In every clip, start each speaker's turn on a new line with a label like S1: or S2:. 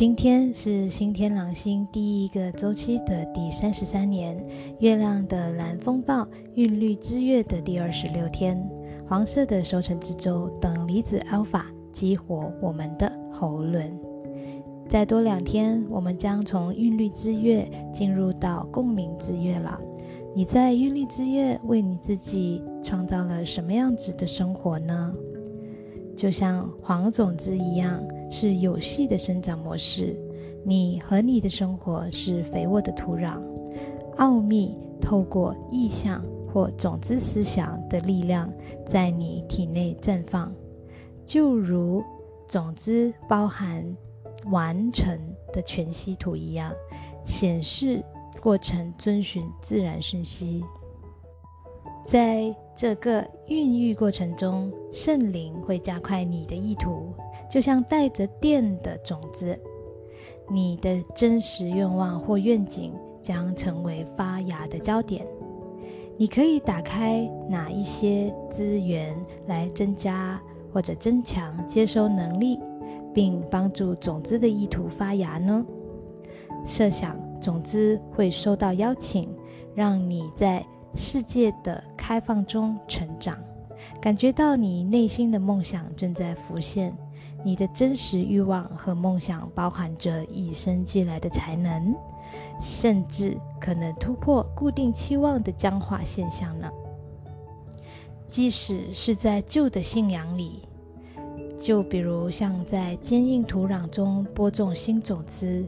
S1: 今天是新天狼星第一个周期的第三十三年，月亮的蓝风暴韵律之月的第二十六天，黄色的收成之舟等离子 alpha 激活我们的喉轮。再多两天，我们将从韵律之月进入到共鸣之月了。你在韵律之月为你自己创造了什么样子的生活呢？就像黄种子一样。是有序的生长模式。你和你的生活是肥沃的土壤，奥秘透过意象或种子思想的力量在你体内绽放，就如种子包含完成的全息图一样，显示过程遵循自然瞬息。在这个孕育过程中，圣灵会加快你的意图。就像带着电的种子，你的真实愿望或愿景将成为发芽的焦点。你可以打开哪一些资源来增加或者增强接收能力，并帮助种子的意图发芽呢？设想种子会收到邀请，让你在世界的开放中成长，感觉到你内心的梦想正在浮现。你的真实欲望和梦想包含着与生俱来的才能，甚至可能突破固定期望的僵化现象呢。即使是在旧的信仰里，就比如像在坚硬土壤中播种新种子，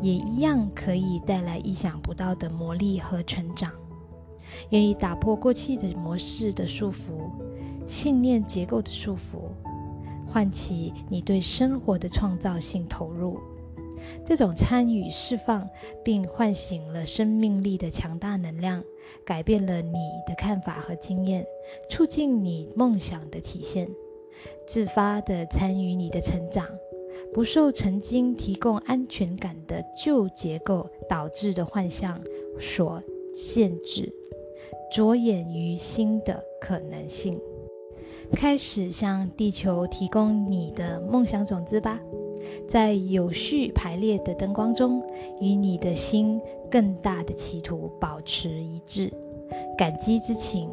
S1: 也一样可以带来意想不到的魔力和成长。愿意打破过去的模式的束缚，信念结构的束缚。唤起你对生活的创造性投入，这种参与释放并唤醒了生命力的强大能量，改变了你的看法和经验，促进你梦想的体现，自发的参与你的成长，不受曾经提供安全感的旧结构导致的幻象所限制，着眼于新的可能性。开始向地球提供你的梦想种子吧，在有序排列的灯光中，与你的心更大的企图保持一致。感激之情，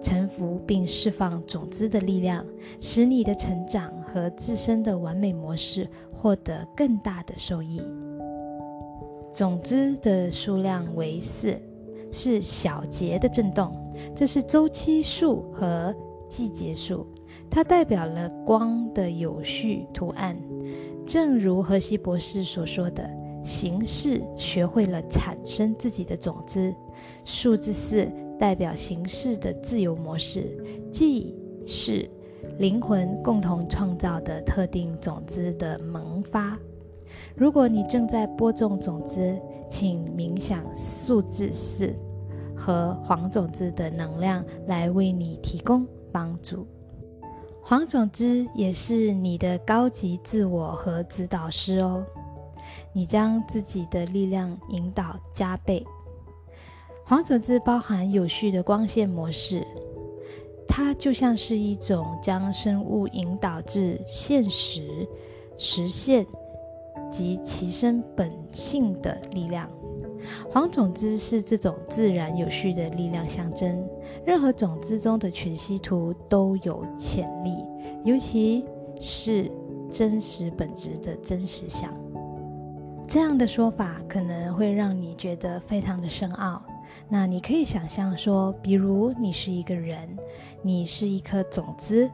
S1: 臣服并释放种子的力量，使你的成长和自身的完美模式获得更大的受益。种子的数量为四，是小节的震动，这是周期数和。季节数，它代表了光的有序图案。正如荷西博士所说的，形式学会了产生自己的种子。数字四代表形式的自由模式，即是灵魂共同创造的特定种子的萌发。如果你正在播种种子，请冥想数字四和黄种子的能量来为你提供。帮助黄种子也是你的高级自我和指导师哦。你将自己的力量引导加倍。黄种子包含有序的光线模式，它就像是一种将生物引导至现实实现及其身本性的力量。黄种子是这种自然有序的力量象征。任何种子中的全息图都有潜力，尤其是真实本质的真实相。这样的说法可能会让你觉得非常的深奥。那你可以想象说，比如你是一个人，你是一颗种子，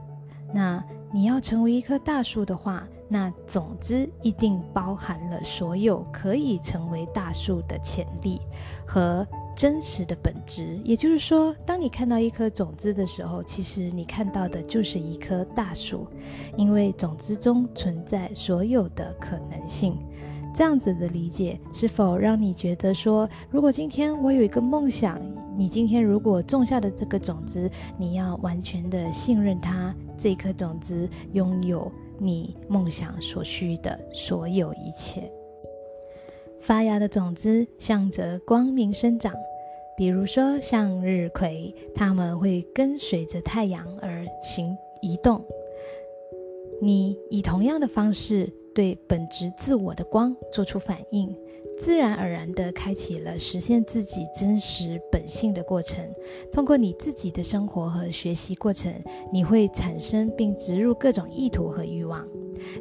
S1: 那你要成为一棵大树的话。那种子一定包含了所有可以成为大树的潜力和真实的本质。也就是说，当你看到一颗种子的时候，其实你看到的就是一棵大树，因为种子中存在所有的可能性。这样子的理解是否让你觉得说，如果今天我有一个梦想，你今天如果种下的这个种子，你要完全的信任它，这颗种子拥有。你梦想所需的所有一切，发芽的种子向着光明生长。比如说，向日葵，它们会跟随着太阳而行移动。你以同样的方式对本质自我的光做出反应。自然而然地开启了实现自己真实本性的过程。通过你自己的生活和学习过程，你会产生并植入各种意图和欲望。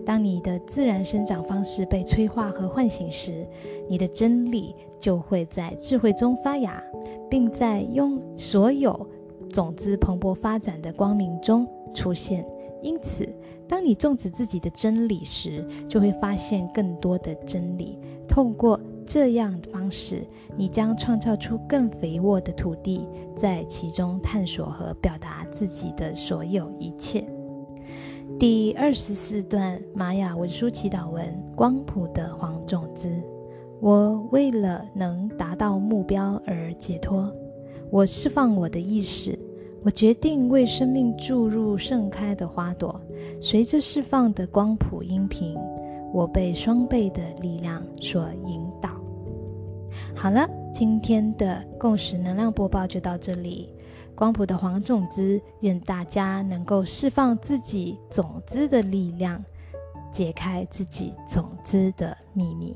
S1: 当你的自然生长方式被催化和唤醒时，你的真理就会在智慧中发芽，并在用所有种子蓬勃发展的光明中出现。因此，当你种植自己的真理时，就会发现更多的真理。通过这样的方式，你将创造出更肥沃的土地，在其中探索和表达自己的所有一切。第二十四段玛雅文书祈祷文：光谱的黄种子。我为了能达到目标而解脱，我释放我的意识。我决定为生命注入盛开的花朵，随着释放的光谱音频，我被双倍的力量所引导。好了，今天的共识能量播报就到这里。光谱的黄种子，愿大家能够释放自己种子的力量，解开自己种子的秘密。